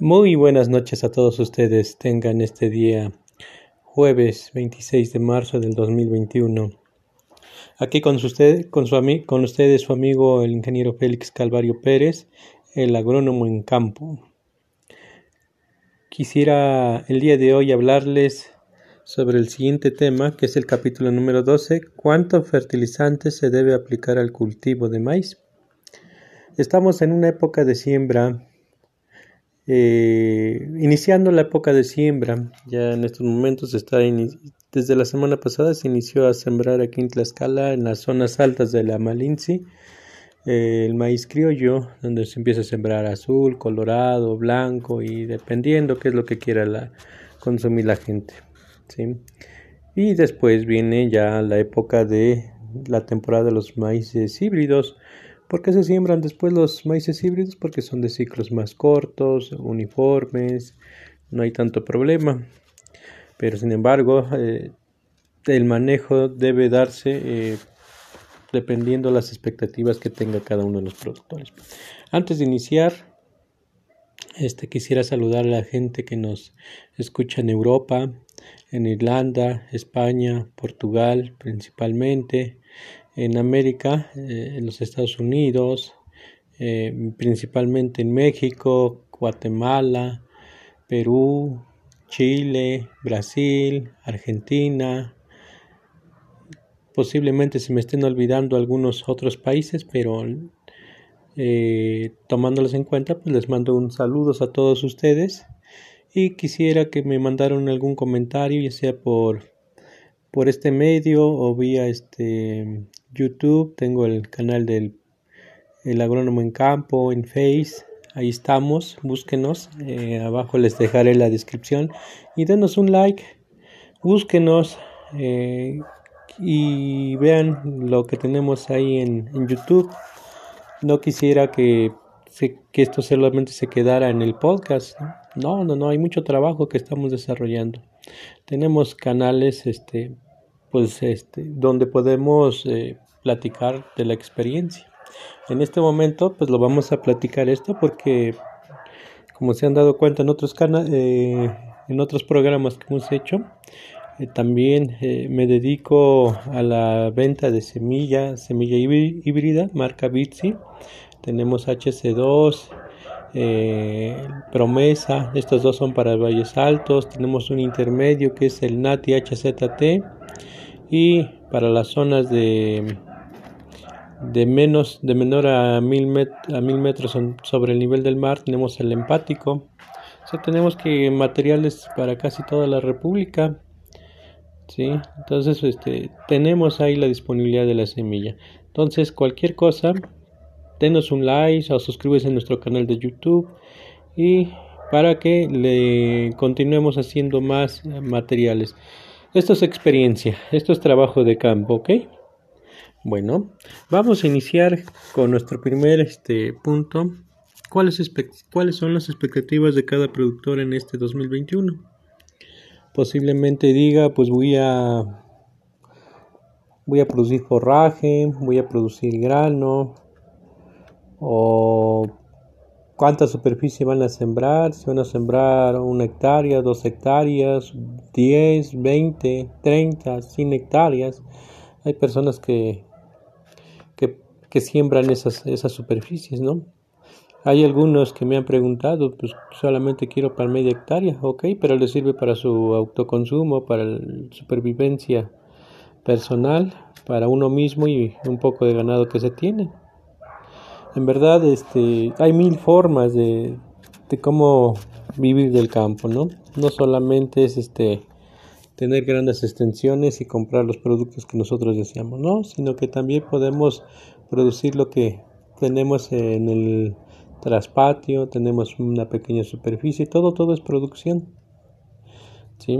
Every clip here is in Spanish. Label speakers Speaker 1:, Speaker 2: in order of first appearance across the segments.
Speaker 1: Muy buenas noches a todos ustedes. Tengan este día jueves 26 de marzo del 2021. Aquí con, usted, con, su, con ustedes su amigo el ingeniero Félix Calvario Pérez, el agrónomo en campo. Quisiera el día de hoy hablarles sobre el siguiente tema, que es el capítulo número 12, ¿cuánto fertilizante se debe aplicar al cultivo de maíz? Estamos en una época de siembra eh, iniciando la época de siembra, ya en estos momentos está desde la semana pasada se inició a sembrar aquí en Tlaxcala, en las zonas altas de la Malinci, eh, el maíz criollo, donde se empieza a sembrar azul, colorado, blanco y dependiendo qué es lo que quiera consumir la gente. ¿sí? Y después viene ya la época de la temporada de los maíces híbridos, ¿Por qué se siembran después los maíces híbridos? Porque son de ciclos más cortos, uniformes, no hay tanto problema. Pero sin embargo, eh, el manejo debe darse eh, dependiendo las expectativas que tenga cada uno de los productores. Antes de iniciar, este, quisiera saludar a la gente que nos escucha en Europa, en Irlanda, España, Portugal principalmente, en América, eh, en los Estados Unidos, eh, principalmente en México, Guatemala, Perú, Chile, Brasil, Argentina. Posiblemente se me estén olvidando algunos otros países, pero eh, tomándolos en cuenta, pues les mando un saludo a todos ustedes y quisiera que me mandaran algún comentario, ya sea por por este medio o vía este YouTube, tengo el canal del el agrónomo en campo, en Face, ahí estamos, búsquenos, eh, abajo les dejaré la descripción y denos un like, búsquenos eh, y vean lo que tenemos ahí en, YouTube. No quisiera que, que esto solamente se quedara en el podcast, no, no, no, hay mucho trabajo que estamos desarrollando. Tenemos canales, este, pues, este, donde podemos eh, platicar de la experiencia. En este momento, pues lo vamos a platicar esto porque, como se han dado cuenta en otros canales, eh, en otros programas que hemos hecho, eh, también me dedico a la venta de semilla, semilla híbrida, marca Bitsi. Tenemos HC2, Promesa, estos dos son para valles altos. Tenemos un intermedio que es el NATI HZT y para las zonas de de menos de menor a mil, a mil metros sobre el nivel del mar tenemos el empático o tenemos que materiales para casi toda la república sí entonces este tenemos ahí la disponibilidad de la semilla. Entonces cualquier cosa denos un like o suscríbete a nuestro canal de youtube y para que continuemos haciendo más materiales esto es experiencia esto es trabajo de campo ok bueno, vamos a iniciar con nuestro primer este, punto. ¿Cuáles, ¿Cuáles son las expectativas de cada productor en este 2021? Posiblemente diga, pues voy a voy a producir forraje, voy a producir grano o cuánta superficie van a sembrar, si van a sembrar una hectárea, dos hectáreas, 10, 20, 30, 100 hectáreas. Hay personas que que siembran esas, esas superficies, ¿no? Hay algunos que me han preguntado, pues solamente quiero para media hectárea, ok, pero le sirve para su autoconsumo, para la supervivencia personal, para uno mismo y un poco de ganado que se tiene. En verdad, este, hay mil formas de, de cómo vivir del campo, ¿no? No solamente es este tener grandes extensiones y comprar los productos que nosotros deseamos, no, sino que también podemos producir lo que tenemos en el traspatio, tenemos una pequeña superficie, todo, todo es producción. ¿sí?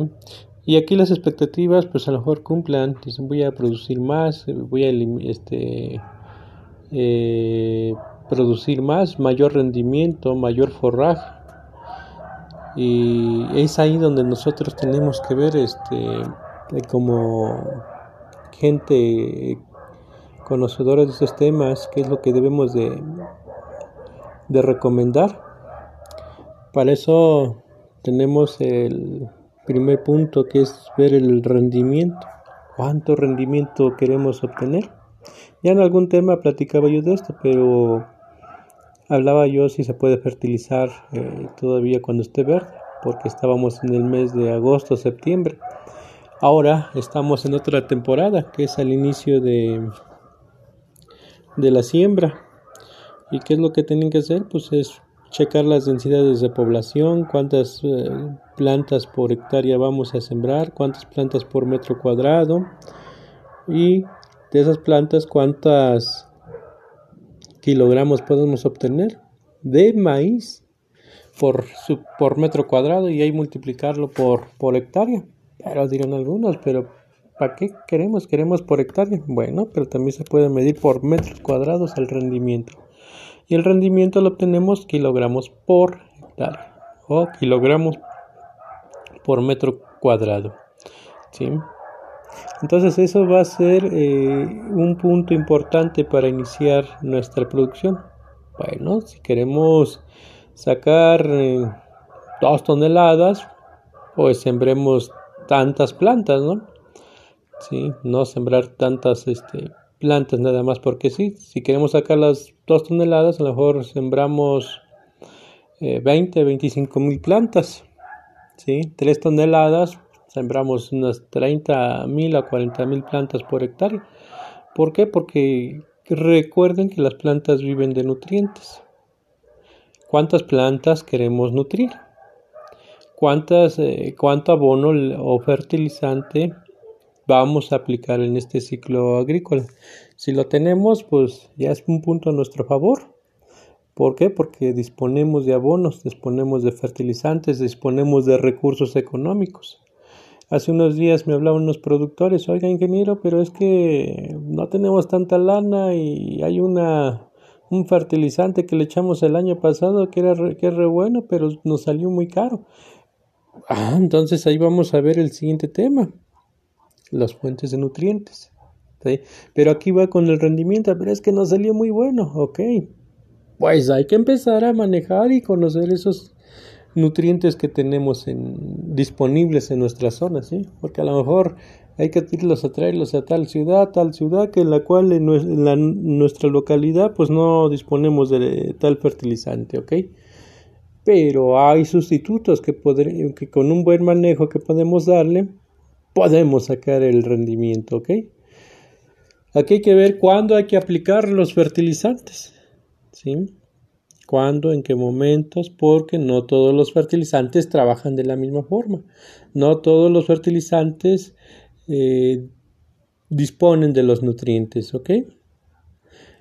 Speaker 1: Y aquí las expectativas, pues a lo mejor cumplan, dicen voy a producir más, voy a este, eh, producir más, mayor rendimiento, mayor forraje. Y es ahí donde nosotros tenemos que ver este, como gente conocedores de estos temas, qué es lo que debemos de, de recomendar Para eso tenemos el primer punto que es ver el rendimiento. ¿Cuánto rendimiento queremos obtener? Ya en algún tema platicaba yo de esto, pero hablaba yo si se puede fertilizar eh, todavía cuando esté verde, porque estábamos en el mes de agosto, septiembre. Ahora estamos en otra temporada, que es al inicio de, de la siembra. ¿Y qué es lo que tienen que hacer? Pues es checar las densidades de población, cuántas eh, plantas por hectárea vamos a sembrar, cuántas plantas por metro cuadrado y de esas plantas cuántas kilogramos podemos obtener de maíz por, por metro cuadrado y ahí multiplicarlo por, por hectárea. Pero dirán algunos, pero ¿para qué queremos? Queremos por hectárea. Bueno, pero también se puede medir por metros cuadrados el rendimiento y el rendimiento lo obtenemos kilogramos por hectárea o kilogramos por metro cuadrado. ¿sí? Entonces eso va a ser eh, un punto importante para iniciar nuestra producción. Bueno, si queremos sacar eh, dos toneladas, pues sembremos tantas plantas, ¿no? Sí, no sembrar tantas este, plantas nada más porque sí. Si queremos sacar las dos toneladas, a lo mejor sembramos 20, eh, 25 mil plantas. ¿sí? 3 toneladas, sembramos unas 30 mil a 40 mil plantas por hectárea. ¿Por qué? Porque recuerden que las plantas viven de nutrientes. ¿Cuántas plantas queremos nutrir? ¿Cuántas, eh, ¿Cuánto abono o fertilizante vamos a aplicar en este ciclo agrícola. Si lo tenemos, pues ya es un punto a nuestro favor. ¿Por qué? Porque disponemos de abonos, disponemos de fertilizantes, disponemos de recursos económicos. Hace unos días me hablaban unos productores, oiga ingeniero, pero es que no tenemos tanta lana y hay una un fertilizante que le echamos el año pasado que era que es re bueno, pero nos salió muy caro. Ah, entonces ahí vamos a ver el siguiente tema las fuentes de nutrientes. Pero aquí va con el rendimiento, pero es que no salió muy bueno, ok. Pues hay que empezar a manejar y conocer esos nutrientes que tenemos en, disponibles en nuestra zona, ¿sí? Porque a lo mejor hay que irlos a traerlos a tal ciudad, tal ciudad, que en la cual en, nuestra localidad pues no disponemos de tal fertilizante, ¿ok? Pero hay sustitutos que, que con un buen manejo que podemos darle, podemos sacar el rendimiento, ¿ok? Aquí hay que ver cuándo hay que aplicar los fertilizantes, ¿sí? ¿Cuándo, en qué momentos? Porque no todos los fertilizantes trabajan de la misma forma. No todos los fertilizantes eh, disponen de los nutrientes, ¿ok?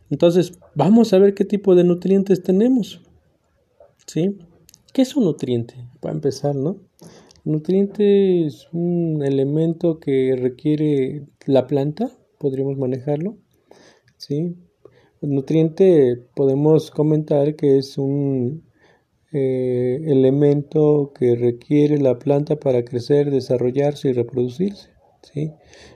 Speaker 1: Entonces, vamos a ver qué tipo de nutrientes tenemos, ¿sí? ¿Qué es un nutriente? Para empezar, ¿no? Nutriente es un elemento que requiere la planta, podríamos manejarlo. ¿sí? Nutriente podemos comentar que es un eh, elemento que requiere la planta para crecer, desarrollarse y reproducirse. ¿sí?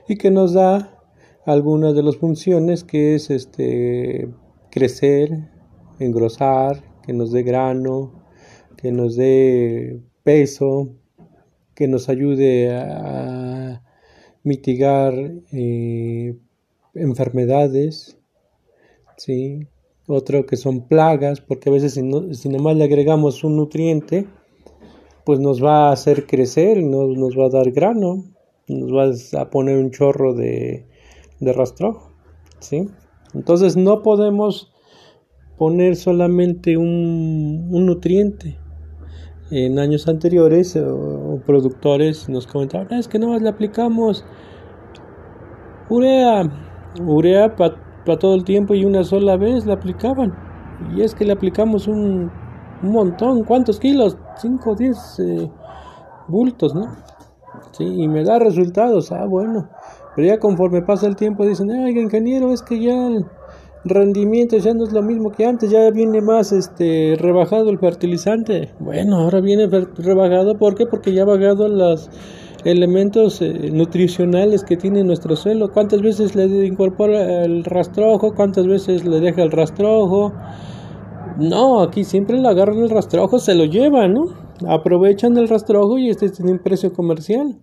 Speaker 1: Y que nos da algunas de las funciones que es este, crecer, engrosar, que nos dé grano, que nos dé peso, que nos ayude a mitigar eh, enfermedades, ¿sí? Otro que son plagas, porque a veces si, no, si nomás le agregamos un nutriente, pues nos va a hacer crecer, nos, nos va a dar grano, nos va a poner un chorro de, de rastrojo, ¿sí? Entonces no podemos poner solamente un, un nutriente, en años anteriores productores nos comentaban, ah, es que no le aplicamos urea, urea para todo el tiempo y una sola vez la aplicaban. Y es que le aplicamos un, un montón, ¿cuántos kilos? 5 o 10 eh, bultos, ¿no? Sí, y me da resultados, ah, bueno. Pero ya conforme pasa el tiempo dicen, oiga, ingeniero, es que ya rendimiento ya no es lo mismo que antes, ya viene más este rebajado el fertilizante. Bueno, ahora viene rebajado, ¿por qué? Porque ya ha bajado los elementos eh, nutricionales que tiene nuestro suelo. ¿Cuántas veces le incorpora el rastrojo? ¿Cuántas veces le deja el rastrojo? No, aquí siempre le agarran el rastrojo, se lo llevan, ¿no? Aprovechan el rastrojo y este tiene un precio comercial.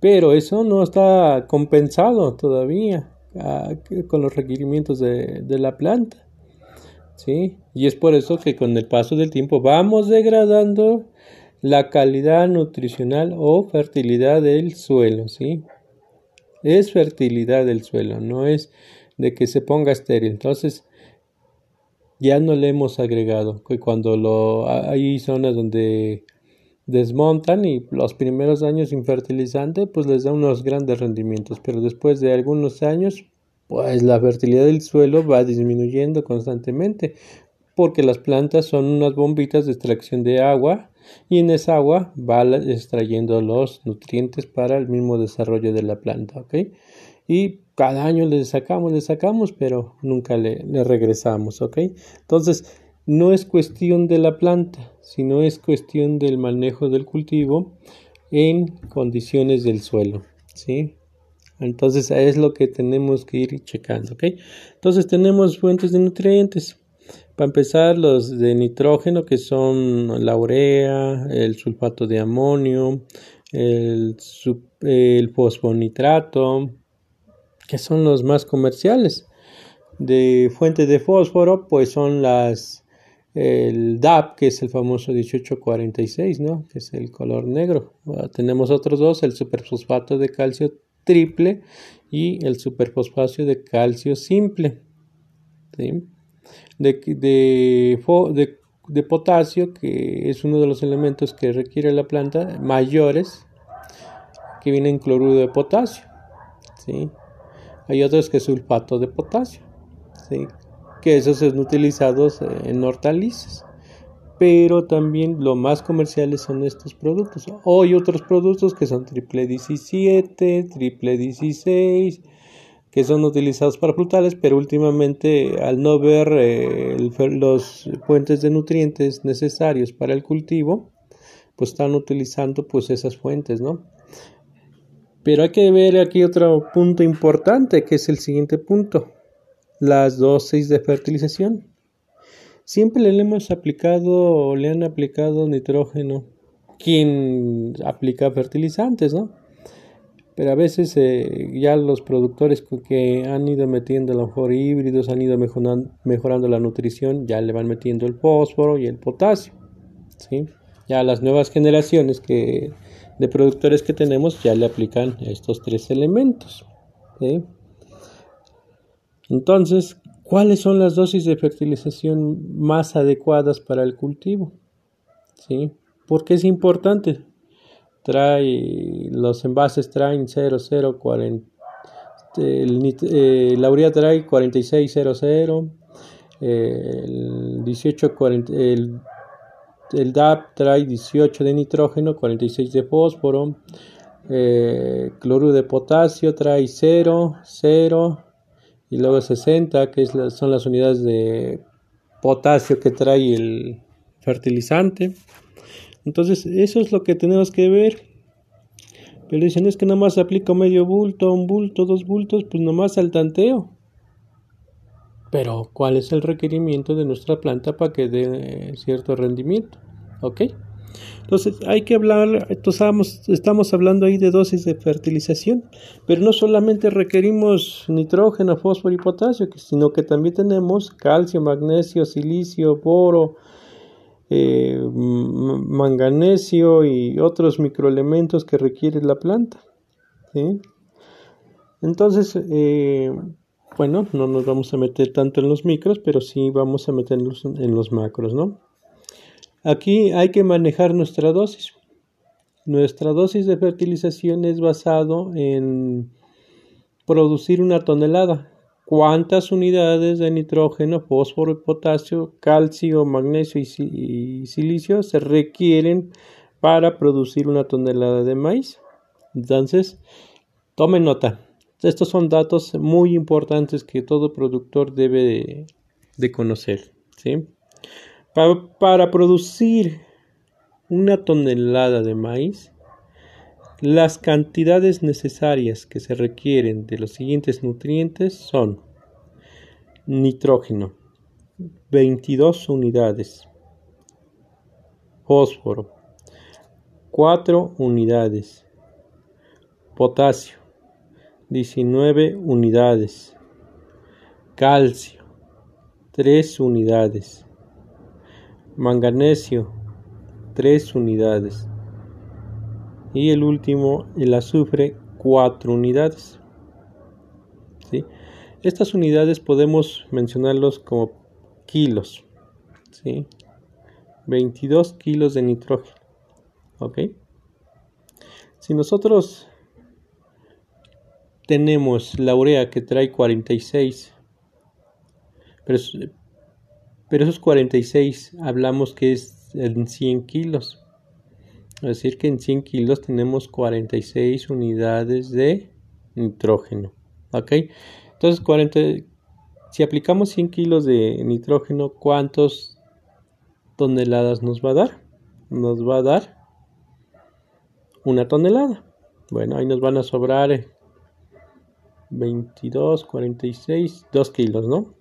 Speaker 1: Pero eso no está compensado todavía ah, con los requerimientos de, de la planta. ¿Sí? Y es por eso que con el paso del tiempo vamos degradando la calidad nutricional o fertilidad del suelo, ¿sí? Es fertilidad del suelo, no es de que se ponga estéril. Entonces, ya no le hemos agregado. Cuando lo hay zonas donde desmontan y los primeros años sin fertilizante, pues les da unos grandes rendimientos, pero después de algunos años, pues la fertilidad del suelo va disminuyendo constantemente, porque las plantas son unas bombitas de extracción de agua y en esa agua va extrayendo los nutrientes para el mismo desarrollo de la planta, ¿ok? Y cada año le sacamos, le sacamos, pero nunca le, le regresamos, ¿ok? Entonces, no es cuestión de la planta, sino es cuestión del manejo del cultivo en condiciones del suelo, ¿sí? Entonces es lo que tenemos que ir checando, ¿ok? Entonces tenemos fuentes de nutrientes. Para empezar, los de nitrógeno, que son la urea, el sulfato de amonio, el, fosfonitrato, que son los más comerciales. De fuente de fósforo, pues son las el DAP, que es el famoso 1846, ¿no? Que es el color negro. tenemos otros dos, el superfosfato de calcio triple y el superfosfato de calcio simple. De, de, potasio, que es uno de los elementos que requiere la planta, mayores, que viene en cloruro de potasio. ¿sí? Hay otros que sulfato de potasio. ¿sí? que esos son utilizados en hortalizas. Pero también lo más comerciales son estos productos. O hay otros productos que son triple 17, triple 16, que son utilizados para frutales, pero últimamente al no ver eh, los fuentes de nutrientes necesarios para el cultivo, pues están utilizando pues esas fuentes, ¿no? Pero hay que ver aquí otro punto importante, que es el siguiente punto las dosis de fertilización. Siempre le hemos aplicado o le han aplicado nitrógeno quien aplica fertilizantes, ¿no? Pero a veces eh, ya los productores que han ido metiendo a lo mejor híbridos, han ido mejorando, mejorando la nutrición, ya le van metiendo el fósforo y el potasio, ¿sí? Ya las nuevas generaciones que, de productores que tenemos ya le aplican estos tres elementos, ¿sí? Entonces, ¿cuáles son las dosis de fertilización más adecuadas para el cultivo? ¿Sí? Porque es importante. Trae, los envases traen 0040, el, eh, la urea trae 4600, el 1840, el, el DAP trae 18 de nitrógeno, 46 de fósforo, eh, cloruro de potasio trae 0, 0, y luego 60 que son las unidades de potasio que trae el fertilizante entonces eso es lo que tenemos que ver pero dicen es que nada más aplico medio bulto, un bulto, dos bultos, pues nomás al tanteo. Pero, ¿cuál es el requerimiento de nuestra planta para que dé cierto rendimiento? ¿Ok? Entonces hay que hablar, estamos, estamos hablando ahí de dosis de fertilización, pero no solamente requerimos nitrógeno, fósforo y potasio, sino que también tenemos calcio, magnesio, silicio, boro, eh, manganesio y otros microelementos que requiere la planta. Entonces, eh, bueno, no nos vamos a meter tanto en los micros, pero sí vamos a meternos en los macros, ¿no? Aquí hay que manejar nuestra dosis. Nuestra dosis de fertilización es basado en producir una tonelada. ¿Cuántas unidades de nitrógeno, fósforo, potasio, calcio, magnesio y silicio se requieren para producir una tonelada de maíz? Entonces, tomen nota. Estos son datos muy importantes que todo productor debe de, conocer. ¿sí? Para, producir una tonelada de maíz, las cantidades necesarias que se requieren de los siguientes nutrientes son nitrógeno 22 unidades. Fósforo, 4 unidades. Potasio, 19 unidades. Calcio, 3 unidades. Manganesio, 3 unidades. Y el último, el azufre, 4 unidades. ¿Sí? Estas unidades podemos mencionarlos como kilos. ¿sí? 22 kilos de nitrógeno. ¿Ok? Si nosotros tenemos la urea que trae 46, pero, pero esos 46 hablamos que es en 100 kilos. Es decir, que en 100 kilos tenemos 46 unidades de nitrógeno. ¿Ok? Entonces, 40, si aplicamos 100 kilos de nitrógeno, ¿cuántas toneladas nos va a dar? Nos va a dar una tonelada. Bueno, ahí nos van a sobrar 22, 46, 2 kilos, ¿no?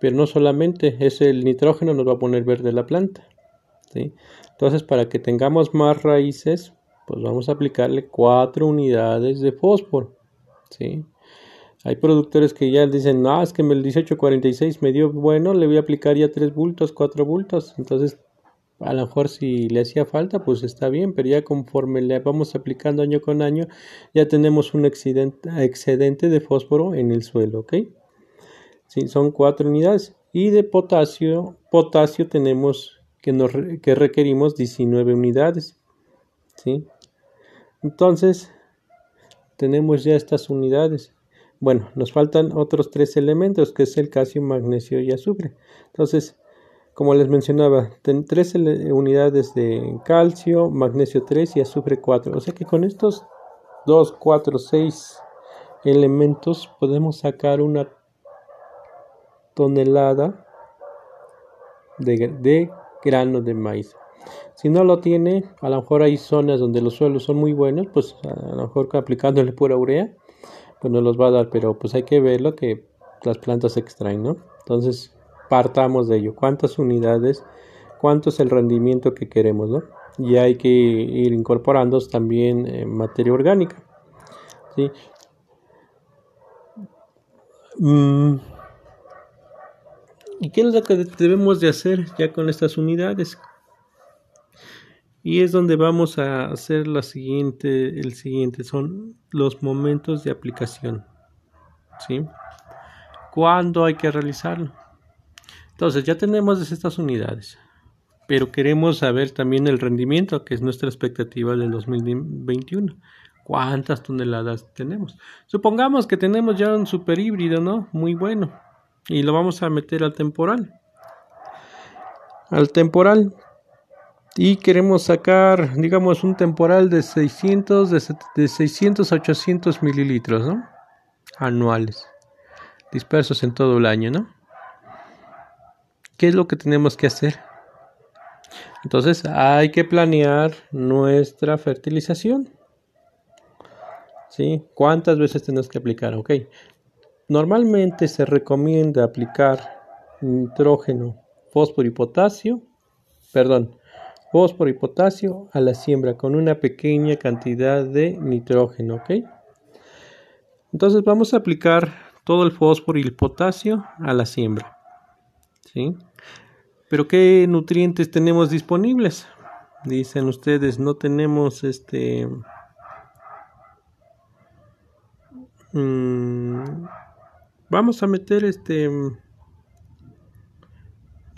Speaker 1: Pero no solamente, es el nitrógeno nos va a poner verde la planta. Entonces, para que tengamos más raíces, pues vamos a aplicarle 4 unidades de fósforo. ¿sí? Hay productores que ya dicen, no, es que el 1846 me dio bueno, le voy a aplicar ya 3 bultos, 4 bultos. Entonces a lo mejor si le hacía falta, pues está bien, pero ya conforme le vamos aplicando año con año, ya tenemos un excedente, de fósforo en el suelo, ¿ok? Sí, son cuatro unidades. Y de potasio, potasio tenemos que, nos, que requerimos 19 unidades, ¿sí? Entonces, tenemos ya estas unidades. Bueno, nos faltan otros tres elementos, que es el calcio, magnesio y azufre. Entonces, como les mencionaba, tres unidades de calcio, magnesio 3 y azufre 4. O sea que con estos 2, 4, 6 elementos podemos sacar una tonelada de, de grano de maíz. Si no lo tiene, a lo mejor hay zonas donde los suelos son muy buenos, pues a lo mejor aplicándole pura urea, pues no los va a dar, pero pues hay que ver lo que las plantas extraen, ¿no? Entonces, partamos de ello. ¿Cuántas unidades? ¿Cuánto es el rendimiento que queremos? ¿no? Y hay que ir incorporando también eh, materia orgánica. ¿sí? Mm. ¿Y qué es lo que debemos de hacer ya con estas unidades? Y es donde vamos a hacer la siguiente, el siguiente, son los momentos de aplicación. ¿Sí? ¿Cuándo hay que realizarlo? Entonces ya tenemos estas unidades, pero queremos saber también el rendimiento, que es nuestra expectativa del 2021. ¿Cuántas toneladas tenemos? Supongamos que tenemos ya un super híbrido, ¿no? Muy bueno. Y lo vamos a meter al temporal. Al temporal. Y queremos sacar, digamos, un temporal de 600, de, de 600 a 800 mililitros, ¿no? Anuales. Dispersos en todo el año, ¿no? ¿Qué es lo que tenemos que hacer? Entonces hay que planear nuestra fertilización. ¿Sí? ¿Cuántas veces tenemos que aplicar? Ok. Normalmente se recomienda aplicar nitrógeno, fósforo y potasio. Perdón, fósforo y potasio a la siembra con una pequeña cantidad de nitrógeno. Ok. Entonces vamos a aplicar todo el fósforo y el potasio a la siembra. ¿Sí? Pero ¿qué nutrientes tenemos disponibles? Dicen ustedes, no tenemos este... Mm, vamos a meter este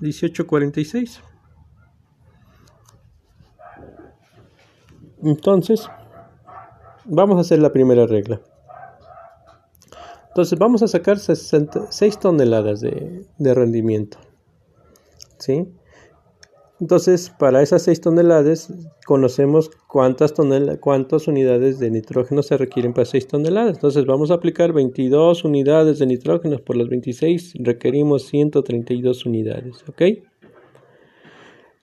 Speaker 1: 1846. Entonces, vamos a hacer la primera regla. Entonces, vamos a sacar 6 toneladas de, de rendimiento. ¿sí? Entonces, para esas 6 toneladas, conocemos cuántas, cuántas unidades de nitrógeno se requieren para 6 toneladas. Entonces, vamos a aplicar 22 unidades de nitrógeno por las 26, requerimos 132 unidades, ¿ok?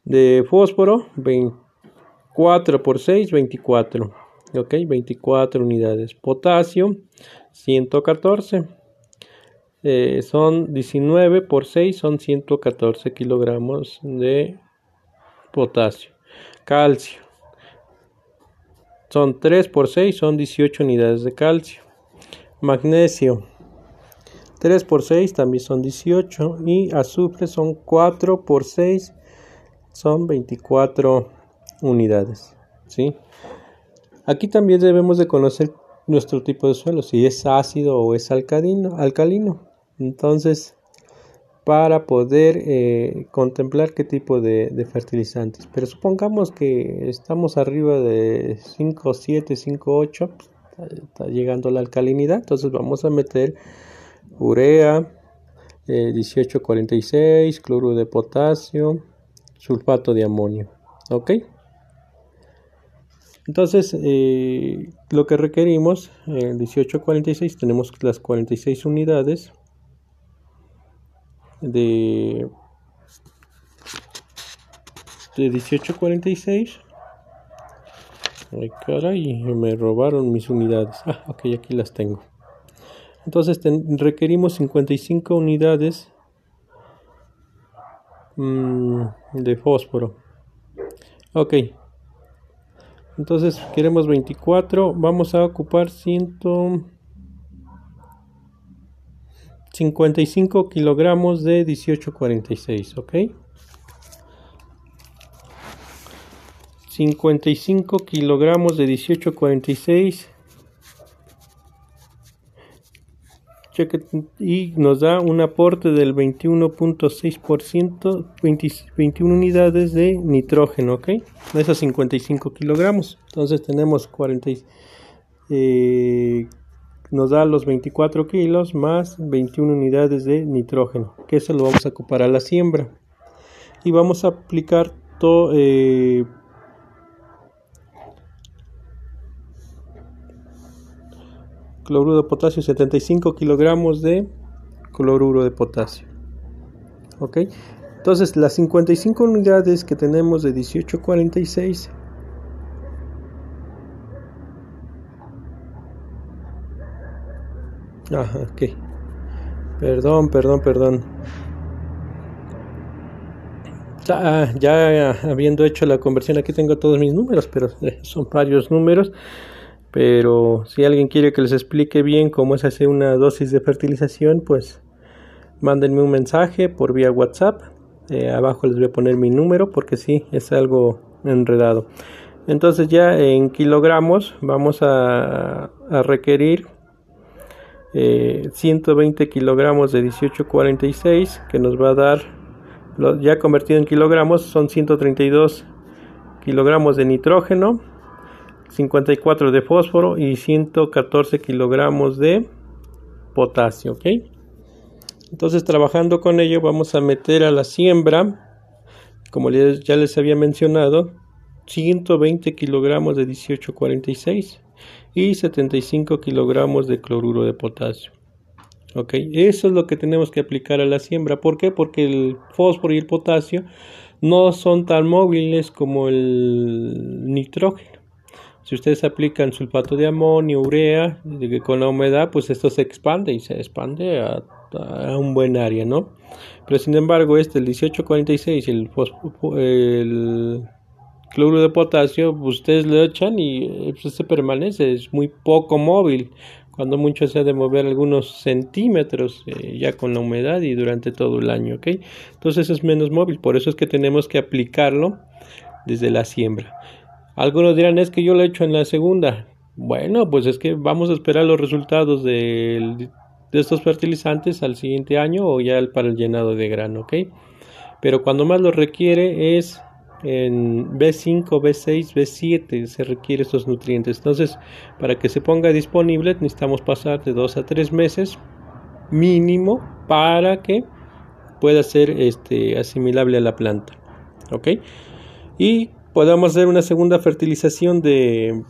Speaker 1: De fósforo, 24 por 6, 24, ¿ok? 24 unidades. Potasio, 114. eh, son 19 por 6 son 114 kilogramos de potasio. Calcio. Son 3 por 6 son 18 unidades de calcio. Magnesio. 3 por 6 también son 18 y azufre son 4 por 6 son 24 unidades. ¿sí? Aquí también debemos de conocer nuestro tipo de suelo, si es ácido o es alcalino. alcalino. Entonces, para poder eh, contemplar qué tipo de, fertilizantes. Pero supongamos que estamos arriba de 5, 7, 5, 8, está llegando la alcalinidad, entonces vamos a meter urea, eh, 1846, cloruro de potasio, sulfato de amonio. ¿Ok? Entonces, eh, lo que requerimos, en 1846 tenemos las 46 unidades de, de 1846. Ay, caray, me robaron mis unidades. Ah, ok, aquí las tengo. Entonces requerimos 55 unidades mm, de fósforo. Ok. Entonces queremos 24. Vamos a ocupar 155 kilogramos de 1846. Ok. 55 kilogramos de 1846 y nos da un aporte del 21.6%, 21 unidades de nitrógeno, ¿ok? De esos 55 kilogramos. Entonces tenemos 40, eh, nos da los 24 kilos más 21 unidades de nitrógeno, que eso lo vamos a ocupar a la siembra. Y vamos a aplicar todo... Eh, cloruro de potasio 75 kilogramos de cloruro de potasio ok entonces las 55 unidades que tenemos de 1846 ajá ok perdón perdón perdón ah, ya habiendo hecho la conversión aquí tengo todos mis números pero eh, son varios números pero si alguien quiere que les explique bien cómo es hacer una dosis de fertilización, pues mándenme un mensaje por vía WhatsApp. Eh, abajo les voy a poner mi número porque sí, es algo enredado. Entonces ya en kilogramos vamos a, requerir 120 eh, kilogramos de 1846 que nos va a dar, ya convertido en kilogramos, son 132 kilogramos de nitrógeno 54 de fósforo y 114 kilogramos de potasio, ¿ok? Entonces trabajando con ello vamos a meter a la siembra, como ya les había mencionado, 120 kilogramos de 1846 y 75 kilogramos de cloruro de potasio. ¿Ok? Eso es lo que tenemos que aplicar a la siembra. ¿Por qué? Porque el fósforo y el potasio no son tan móviles como el nitrógeno. Si ustedes aplican sulfato de amonio, urea, con la humedad, pues esto se expande y se expande a, un buen área, ¿no? Pero sin embargo, este, el 1846 y el, el cloruro de potasio, ustedes lo echan y pues, se permanece, es muy poco móvil. Cuando mucho se ha de mover algunos centímetros eh, ya con la humedad y durante todo el año, ¿ok? Entonces es menos móvil, por eso es que tenemos que aplicarlo desde la siembra. Algunos dirán, es que yo lo he hecho en la segunda. Bueno, pues es que vamos a esperar los resultados de, estos fertilizantes al siguiente año o ya para el llenado de grano, ¿ok? Pero cuando más lo requiere es en B5, B6, B7 se requiere estos nutrientes. Entonces, para que se ponga disponible necesitamos pasar de 2 a 3 meses mínimo para que pueda ser este, asimilable a la planta. ¿Ok? Y podamos hacer una segunda fertilización de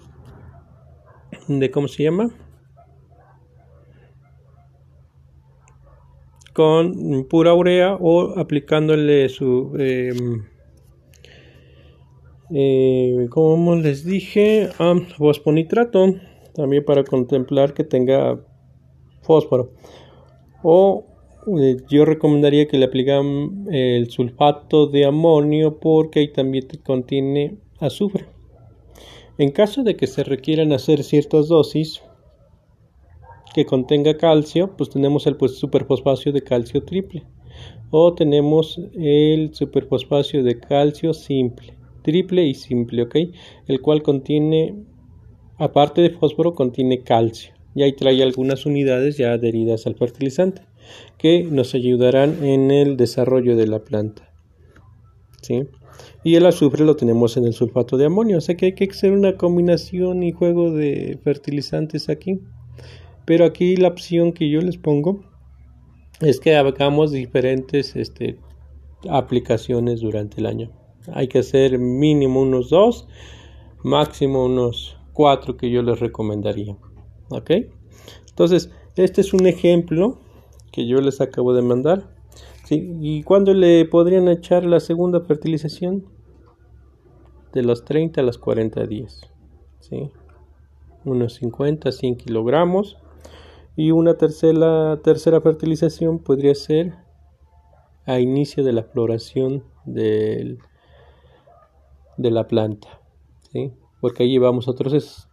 Speaker 1: de cómo se llama con pura urea o aplicándole su eh, eh, como les dije fosfonitrato también para contemplar que tenga fósforo. O eh, yo recomendaría que le aplican el sulfato de amonio porque ahí también contiene azufre. En caso de que se requieran hacer ciertas dosis que contenga calcio, pues tenemos el pues, de calcio triple. O tenemos el superfosfacio de calcio simple, triple y simple, ¿ok? El cual contiene, aparte de fósforo, contiene calcio y ahí trae algunas unidades ya adheridas al fertilizante que nos ayudarán en el desarrollo de la planta. ¿sí? Y el azufre lo tenemos en el sulfato de amonio, o sea que hay que hacer una combinación y juego de fertilizantes aquí. Pero aquí la opción que yo les pongo es que hagamos diferentes este, aplicaciones durante el año. Hay que hacer mínimo unos dos, máximo unos cuatro que yo les recomendaría. ¿Ok? Entonces, este es un ejemplo que yo les acabo de mandar. ¿Y cuándo le podrían echar la segunda fertilización? De los 30 a los 40 días. ¿sí? Unos 50, 100 kilogramos. Y una tercera, tercera fertilización podría ser a inicio de la floración del, de la planta. ¿sí? Porque ahí llevamos otros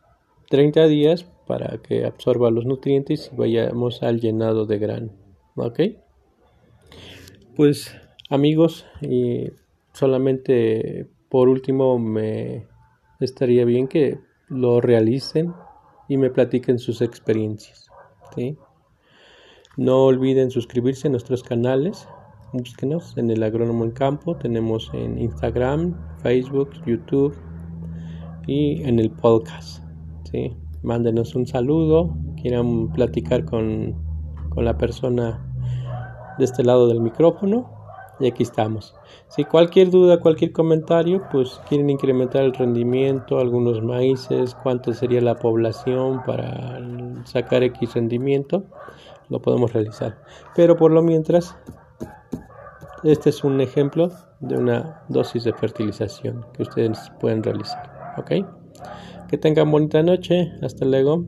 Speaker 1: 30 días para que absorba los nutrientes y vayamos al llenado de grano. ¿Ok? Pues amigos, y solamente por último me estaría bien que lo realicen y me platiquen sus experiencias. ¿sí? No olviden suscribirse a nuestros canales. Búsquenos en el Agrónomo en Campo. Tenemos en Instagram, Facebook, YouTube y en el podcast. ¿sí? Mándenos un saludo. Quieran platicar con con la persona de este lado del micrófono y aquí estamos. Si cualquier duda, cualquier comentario, pues quieren incrementar el rendimiento, algunos maíces, cuánto sería la población para sacar X rendimiento, lo podemos realizar. Pero por lo mientras, este es un ejemplo de una dosis de fertilización que ustedes pueden realizar. ¿Ok? Que tengan bonita noche. Hasta luego.